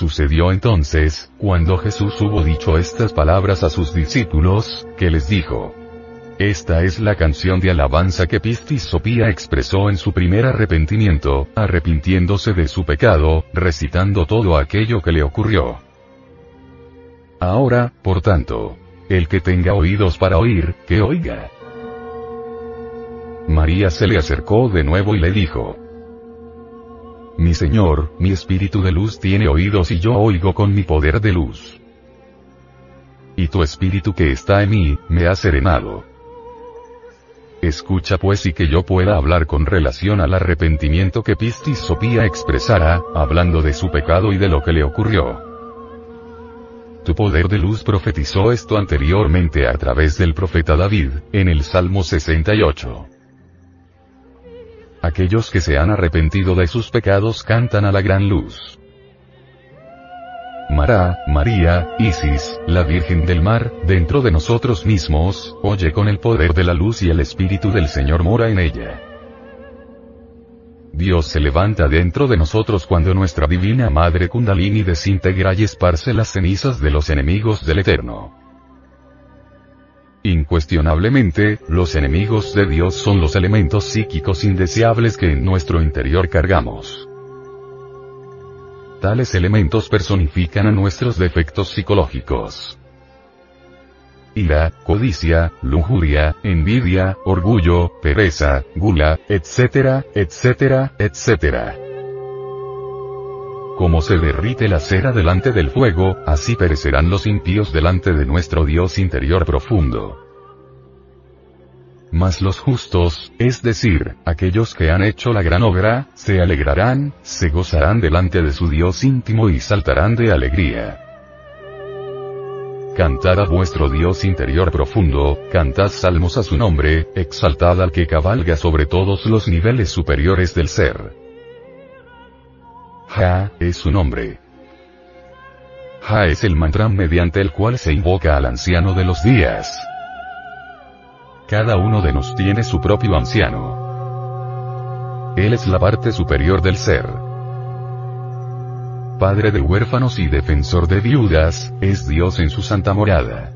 Sucedió entonces, cuando Jesús hubo dicho estas palabras a sus discípulos, que les dijo, Esta es la canción de alabanza que Pistis Sopía expresó en su primer arrepentimiento, arrepintiéndose de su pecado, recitando todo aquello que le ocurrió. Ahora, por tanto, el que tenga oídos para oír, que oiga. María se le acercó de nuevo y le dijo, mi Señor, mi espíritu de luz tiene oídos y yo oigo con mi poder de luz. Y tu espíritu que está en mí, me ha serenado. Escucha pues y que yo pueda hablar con relación al arrepentimiento que Pistis Sopía expresara, hablando de su pecado y de lo que le ocurrió. Tu poder de luz profetizó esto anteriormente a través del profeta David, en el Salmo 68. Aquellos que se han arrepentido de sus pecados cantan a la gran luz. Mará, María, Isis, la Virgen del Mar, dentro de nosotros mismos, oye con el poder de la luz y el Espíritu del Señor mora en ella. Dios se levanta dentro de nosotros cuando nuestra divina Madre Kundalini desintegra y esparce las cenizas de los enemigos del Eterno. Incuestionablemente, los enemigos de Dios son los elementos psíquicos indeseables que en nuestro interior cargamos. Tales elementos personifican a nuestros defectos psicológicos. Ira, codicia, lujuria, envidia, orgullo, pereza, gula, etcétera, etcétera, etcétera. Como se derrite la cera delante del fuego, así perecerán los impíos delante de nuestro Dios interior profundo. Mas los justos, es decir, aquellos que han hecho la gran obra, se alegrarán, se gozarán delante de su Dios íntimo y saltarán de alegría. Cantad a vuestro Dios interior profundo, cantad salmos a su nombre, exaltad al que cabalga sobre todos los niveles superiores del ser. Ja, es su nombre. Ja es el mantra mediante el cual se invoca al anciano de los días. Cada uno de nos tiene su propio anciano. Él es la parte superior del ser. Padre de huérfanos y defensor de viudas, es Dios en su santa morada.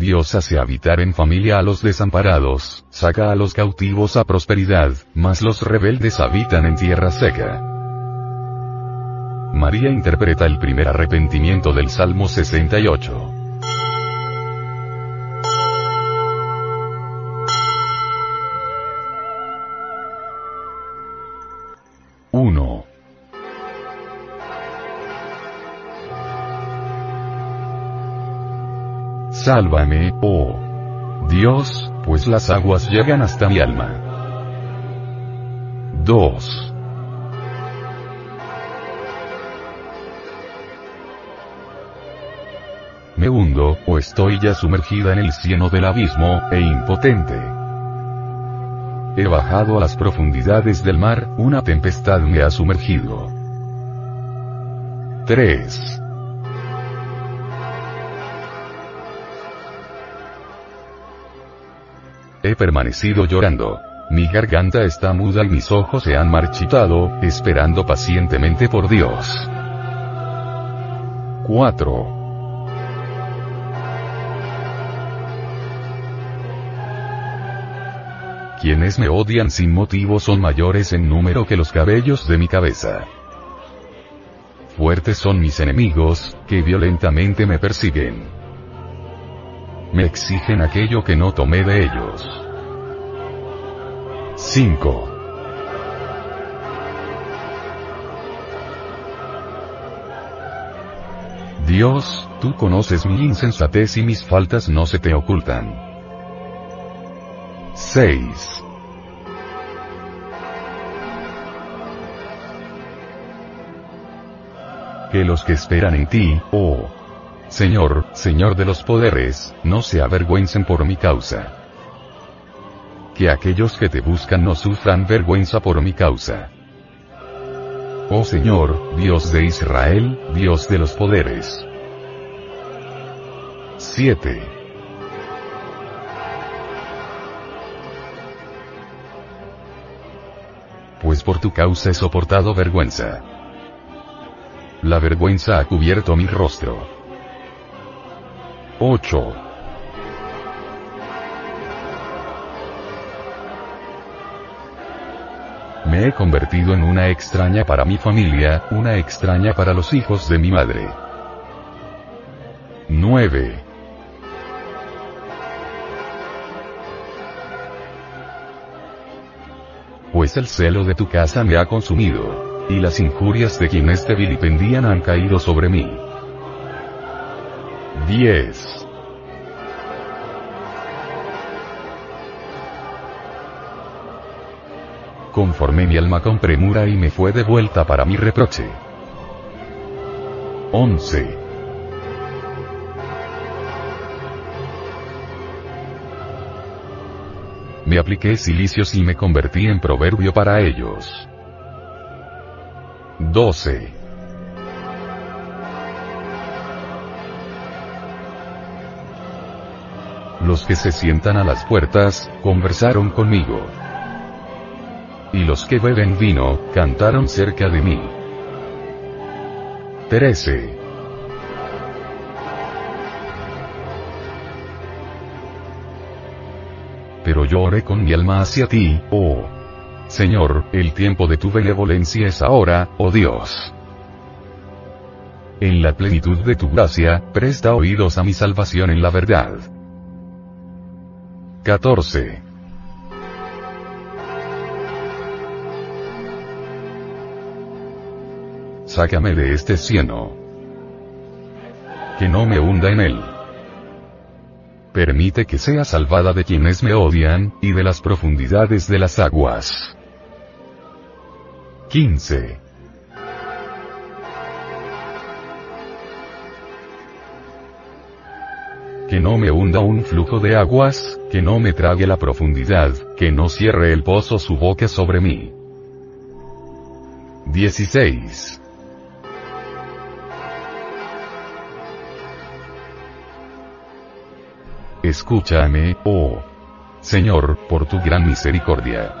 Dios hace habitar en familia a los desamparados, saca a los cautivos a prosperidad, mas los rebeldes habitan en tierra seca. María interpreta el primer arrepentimiento del Salmo 68. Sálvame, oh Dios, pues las aguas llegan hasta mi alma. 2. Me hundo, o estoy ya sumergida en el cieno del abismo, e impotente. He bajado a las profundidades del mar, una tempestad me ha sumergido. 3. He permanecido llorando. Mi garganta está muda y mis ojos se han marchitado, esperando pacientemente por Dios. 4. Quienes me odian sin motivo son mayores en número que los cabellos de mi cabeza. fuertes son mis enemigos, que violentamente me persiguen. Me exigen aquello que no tomé de ellos. 5. Dios, tú conoces mi insensatez y mis faltas no se te ocultan. 6. Que los que esperan en ti, oh Señor, Señor de los poderes, no se avergüencen por mi causa. Que aquellos que te buscan no sufran vergüenza por mi causa. Oh Señor, Dios de Israel, Dios de los poderes. 7. Pues por tu causa he soportado vergüenza. La vergüenza ha cubierto mi rostro. 8. Me he convertido en una extraña para mi familia, una extraña para los hijos de mi madre. 9. Pues el celo de tu casa me ha consumido, y las injurias de quienes te vilipendían han caído sobre mí. 10. conformé mi alma con premura y me fue devuelta para mi reproche. 11. Me apliqué silicios y me convertí en proverbio para ellos. 12. Los que se sientan a las puertas, conversaron conmigo y los que beben vino, cantaron cerca de mí. 13. Pero yo oré con mi alma hacia ti, oh Señor, el tiempo de tu benevolencia es ahora, oh Dios. En la plenitud de tu gracia, presta oídos a mi salvación en la verdad. 14. sácame de este cieno. Que no me hunda en él. Permite que sea salvada de quienes me odian, y de las profundidades de las aguas. 15. Que no me hunda un flujo de aguas, que no me trague la profundidad, que no cierre el pozo su boca sobre mí. 16. Escúchame, oh Señor, por tu gran misericordia.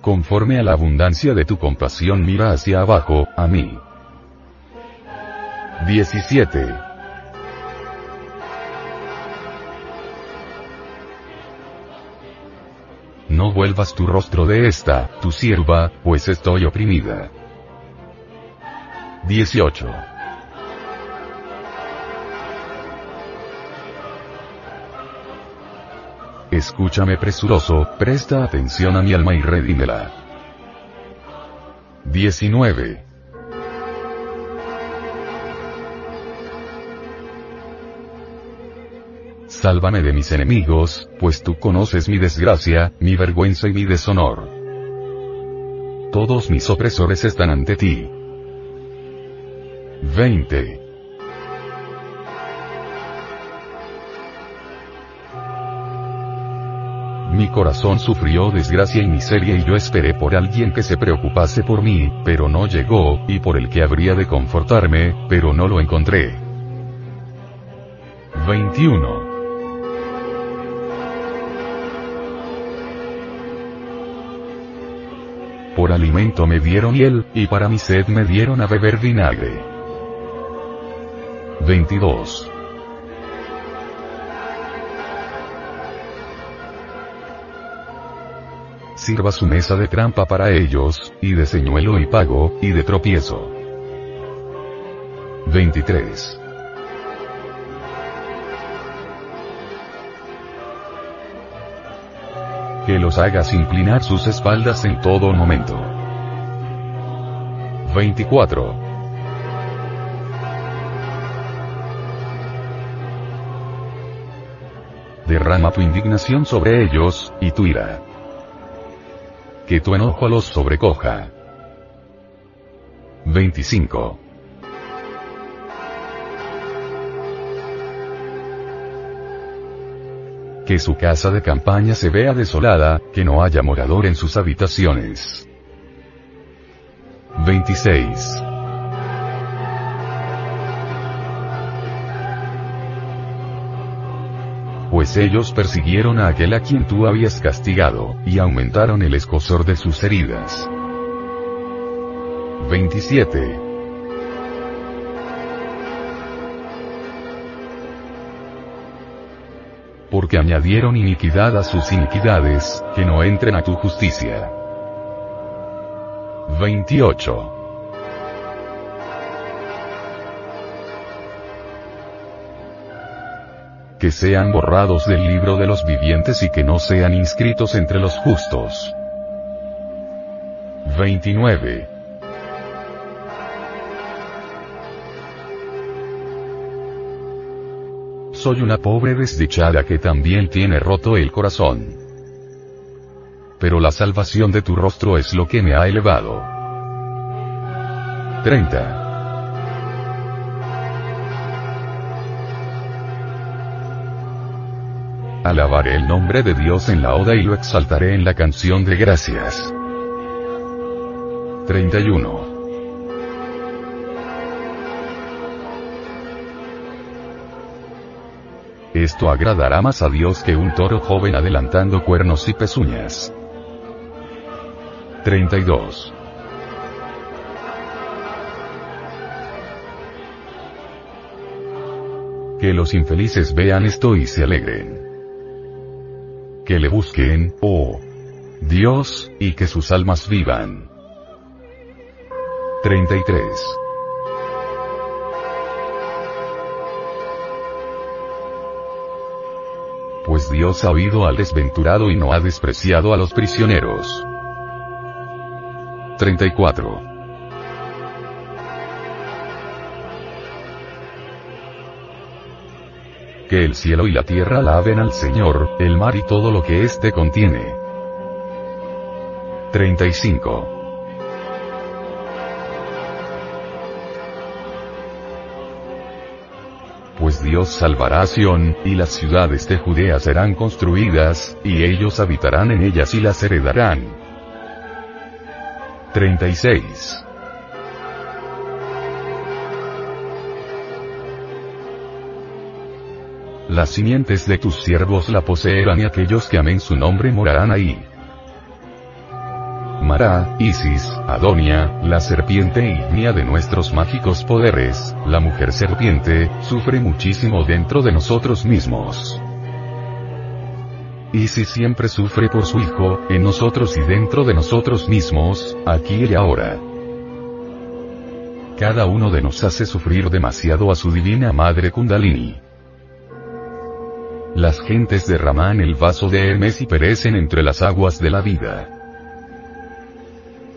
Conforme a la abundancia de tu compasión mira hacia abajo, a mí. 17. No vuelvas tu rostro de esta, tu sierva, pues estoy oprimida. 18. Escúchame presuroso, presta atención a mi alma y redímela. 19. Sálvame de mis enemigos, pues tú conoces mi desgracia, mi vergüenza y mi deshonor. Todos mis opresores están ante ti. 20. Mi corazón sufrió desgracia y miseria y yo esperé por alguien que se preocupase por mí, pero no llegó, y por el que habría de confortarme, pero no lo encontré. 21. Por alimento me dieron hiel, y para mi sed me dieron a beber vinagre. 22. sirva su mesa de trampa para ellos, y de señuelo y pago, y de tropiezo. 23. Que los hagas inclinar sus espaldas en todo momento. 24. Derrama tu indignación sobre ellos, y tu ira. Que tu enojo los sobrecoja. 25. Que su casa de campaña se vea desolada, que no haya morador en sus habitaciones. 26. Pues ellos persiguieron a aquel a quien tú habías castigado, y aumentaron el escosor de sus heridas. 27. Porque añadieron iniquidad a sus iniquidades, que no entren a tu justicia. 28. Que sean borrados del libro de los vivientes y que no sean inscritos entre los justos. 29. Soy una pobre desdichada que también tiene roto el corazón. Pero la salvación de tu rostro es lo que me ha elevado. 30. Alabaré el nombre de Dios en la oda y lo exaltaré en la canción de gracias. 31. Esto agradará más a Dios que un toro joven adelantando cuernos y pezuñas. 32. Que los infelices vean esto y se alegren. Que le busquen, oh Dios, y que sus almas vivan. 33. Dios ha oído al desventurado y no ha despreciado a los prisioneros. 34. Que el cielo y la tierra alaben al Señor, el mar y todo lo que éste contiene. 35. Dios salvará a Sión, y las ciudades de Judea serán construidas, y ellos habitarán en ellas y las heredarán. 36. Las simientes de tus siervos la poseerán y aquellos que amen su nombre morarán ahí. Isis, Adonia, la serpiente ignia de nuestros mágicos poderes, la mujer serpiente, sufre muchísimo dentro de nosotros mismos. Isis siempre sufre por su hijo, en nosotros y dentro de nosotros mismos, aquí y ahora. Cada uno de nos hace sufrir demasiado a su divina madre Kundalini. Las gentes derraman el vaso de Hermes y perecen entre las aguas de la vida.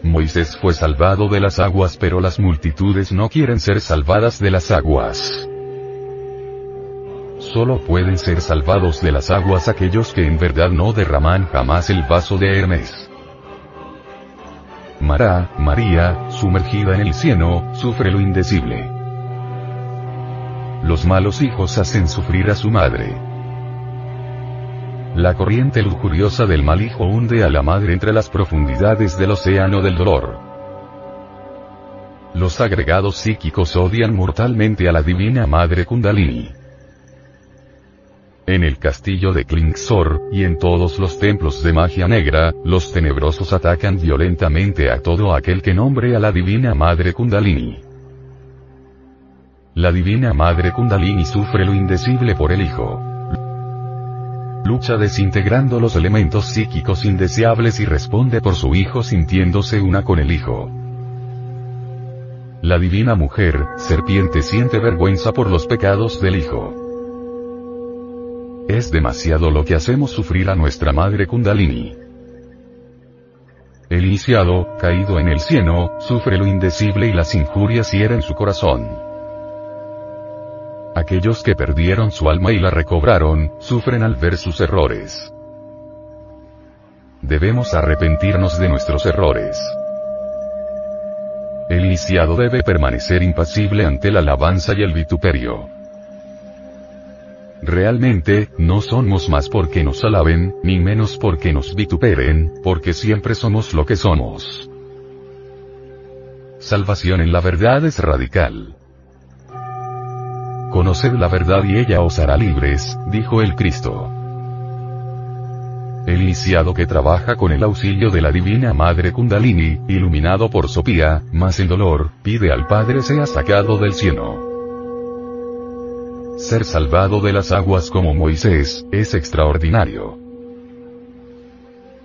Moisés fue salvado de las aguas pero las multitudes no quieren ser salvadas de las aguas. Solo pueden ser salvados de las aguas aquellos que en verdad no derraman jamás el vaso de Hermes. Mará, María, sumergida en el cieno, sufre lo indecible. Los malos hijos hacen sufrir a su madre. La corriente lujuriosa del mal hijo hunde a la madre entre las profundidades del océano del dolor. Los agregados psíquicos odian mortalmente a la divina madre Kundalini. En el castillo de Klingsor, y en todos los templos de magia negra, los tenebrosos atacan violentamente a todo aquel que nombre a la divina madre Kundalini. La divina madre Kundalini sufre lo indecible por el hijo lucha desintegrando los elementos psíquicos indeseables y responde por su hijo sintiéndose una con el hijo. la divina mujer, serpiente siente vergüenza por los pecados del Hijo. Es demasiado lo que hacemos sufrir a nuestra madre Kundalini. El iniciado, caído en el cieno, sufre lo indecible y las injurias hieren su corazón. Aquellos que perdieron su alma y la recobraron, sufren al ver sus errores. Debemos arrepentirnos de nuestros errores. El iniciado debe permanecer impasible ante la alabanza y el vituperio. Realmente, no somos más porque nos alaben, ni menos porque nos vituperen, porque siempre somos lo que somos. Salvación en la verdad es radical. Conoced la verdad y ella os hará libres, dijo el Cristo. El iniciado que trabaja con el auxilio de la Divina Madre Kundalini, iluminado por Sopía, más el dolor, pide al Padre sea sacado del cielo. Ser salvado de las aguas como Moisés, es extraordinario.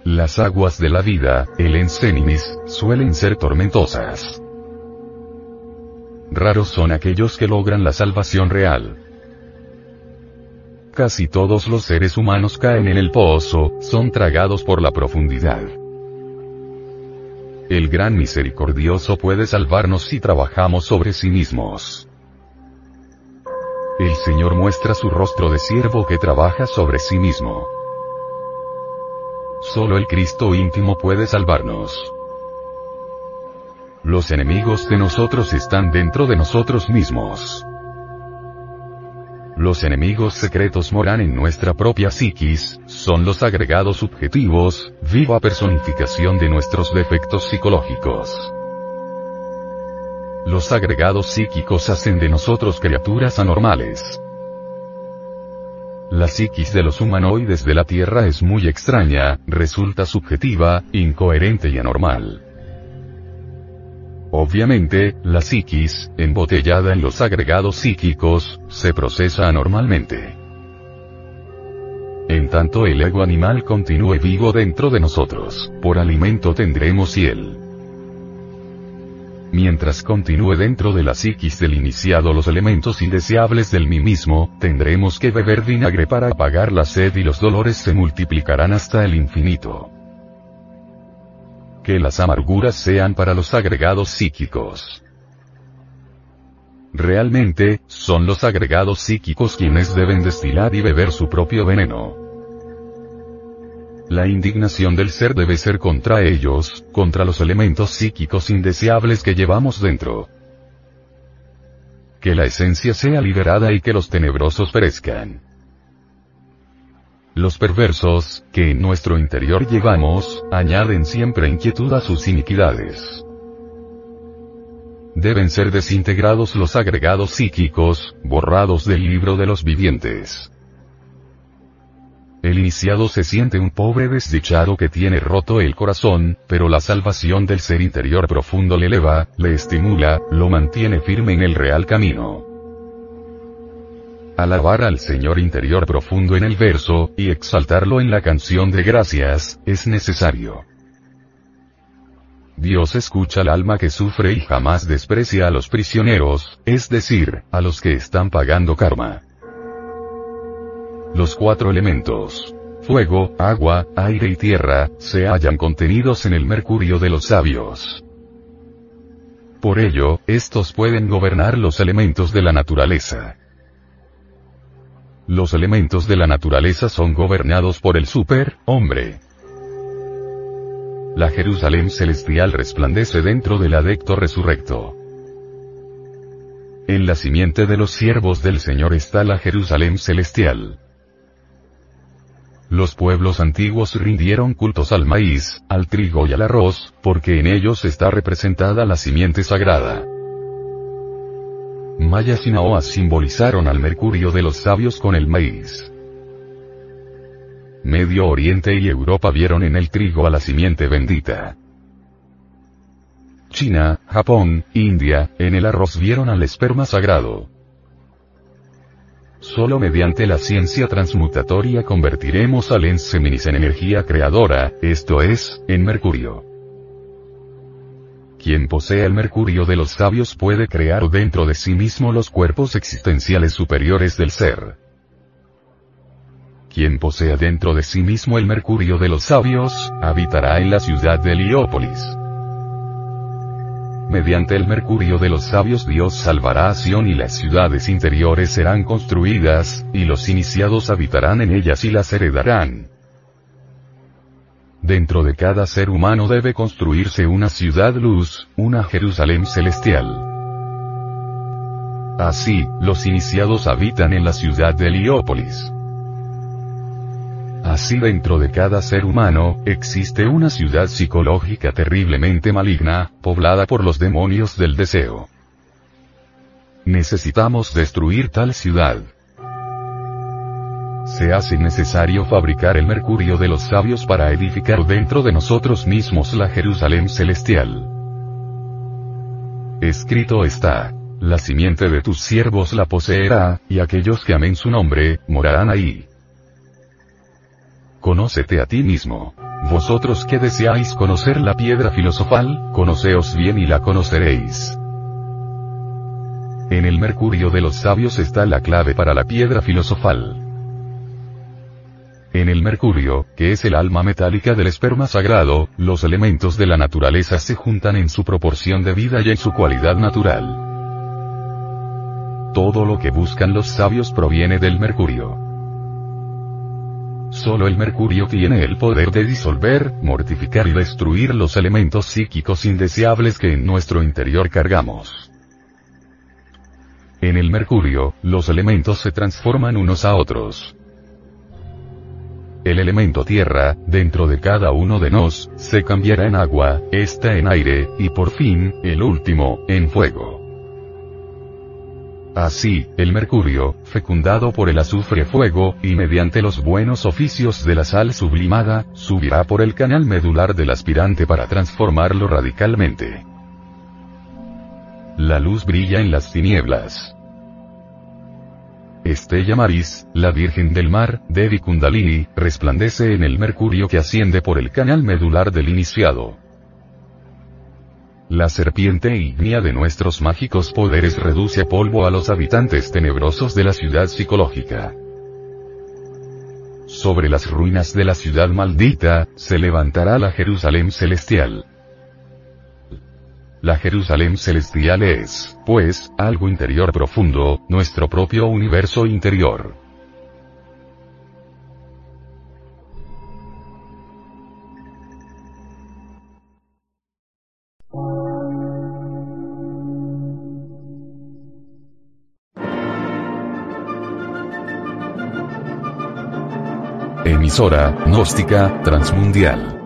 Las aguas de la vida, el enseninis, suelen ser tormentosas. Raros son aquellos que logran la salvación real. Casi todos los seres humanos caen en el pozo, son tragados por la profundidad. El gran misericordioso puede salvarnos si trabajamos sobre sí mismos. El Señor muestra su rostro de siervo que trabaja sobre sí mismo. Solo el Cristo íntimo puede salvarnos. Los enemigos de nosotros están dentro de nosotros mismos. Los enemigos secretos moran en nuestra propia psiquis, son los agregados subjetivos, viva personificación de nuestros defectos psicológicos. Los agregados psíquicos hacen de nosotros criaturas anormales. La psiquis de los humanoides de la Tierra es muy extraña, resulta subjetiva, incoherente y anormal. Obviamente, la psiquis, embotellada en los agregados psíquicos, se procesa anormalmente. En tanto el ego animal continúe vivo dentro de nosotros, por alimento tendremos hiel. Mientras continúe dentro de la psiquis del iniciado los elementos indeseables del mí mismo, tendremos que beber vinagre para apagar la sed y los dolores se multiplicarán hasta el infinito. Que las amarguras sean para los agregados psíquicos. Realmente, son los agregados psíquicos quienes deben destilar y beber su propio veneno. La indignación del ser debe ser contra ellos, contra los elementos psíquicos indeseables que llevamos dentro. Que la esencia sea liberada y que los tenebrosos perezcan. Los perversos, que en nuestro interior llevamos, añaden siempre inquietud a sus iniquidades. Deben ser desintegrados los agregados psíquicos, borrados del libro de los vivientes. El iniciado se siente un pobre desdichado que tiene roto el corazón, pero la salvación del ser interior profundo le eleva, le estimula, lo mantiene firme en el real camino. Alabar al Señor interior profundo en el verso, y exaltarlo en la canción de gracias, es necesario. Dios escucha al alma que sufre y jamás desprecia a los prisioneros, es decir, a los que están pagando karma. Los cuatro elementos, fuego, agua, aire y tierra, se hallan contenidos en el mercurio de los sabios. Por ello, estos pueden gobernar los elementos de la naturaleza. Los elementos de la naturaleza son gobernados por el super, hombre. La Jerusalén celestial resplandece dentro del adecto resurrecto. En la simiente de los siervos del Señor está la Jerusalén celestial. Los pueblos antiguos rindieron cultos al maíz, al trigo y al arroz, porque en ellos está representada la simiente sagrada. Mayas y Naoas simbolizaron al mercurio de los sabios con el maíz. Medio Oriente y Europa vieron en el trigo a la simiente bendita. China, Japón, India, en el arroz vieron al esperma sagrado. Solo mediante la ciencia transmutatoria convertiremos al Enseminis en energía creadora, esto es, en mercurio. Quien posee el mercurio de los sabios puede crear dentro de sí mismo los cuerpos existenciales superiores del ser. Quien posea dentro de sí mismo el mercurio de los sabios, habitará en la ciudad de Heliópolis. Mediante el mercurio de los sabios Dios salvará a Sion y las ciudades interiores serán construidas, y los iniciados habitarán en ellas y las heredarán. Dentro de cada ser humano debe construirse una ciudad luz, una Jerusalén celestial. Así, los iniciados habitan en la ciudad de Heliópolis. Así dentro de cada ser humano, existe una ciudad psicológica terriblemente maligna, poblada por los demonios del deseo. Necesitamos destruir tal ciudad. Se hace necesario fabricar el mercurio de los sabios para edificar dentro de nosotros mismos la Jerusalén celestial. Escrito está. La simiente de tus siervos la poseerá, y aquellos que amen su nombre, morarán ahí. Conócete a ti mismo. Vosotros que deseáis conocer la piedra filosofal, conoceos bien y la conoceréis. En el mercurio de los sabios está la clave para la piedra filosofal. En el mercurio, que es el alma metálica del esperma sagrado, los elementos de la naturaleza se juntan en su proporción de vida y en su cualidad natural. Todo lo que buscan los sabios proviene del mercurio. Solo el mercurio tiene el poder de disolver, mortificar y destruir los elementos psíquicos indeseables que en nuestro interior cargamos. En el mercurio, los elementos se transforman unos a otros. El elemento tierra, dentro de cada uno de nos, se cambiará en agua, esta en aire, y por fin, el último, en fuego. Así, el mercurio, fecundado por el azufre fuego, y mediante los buenos oficios de la sal sublimada, subirá por el canal medular del aspirante para transformarlo radicalmente. La luz brilla en las tinieblas. Estella Maris, la Virgen del Mar, Devi Kundalini, resplandece en el mercurio que asciende por el canal medular del iniciado. La serpiente ígnea de nuestros mágicos poderes reduce a polvo a los habitantes tenebrosos de la ciudad psicológica. Sobre las ruinas de la ciudad maldita, se levantará la Jerusalén celestial. La Jerusalén celestial es, pues, algo interior profundo, nuestro propio universo interior. Emisora, gnóstica, transmundial.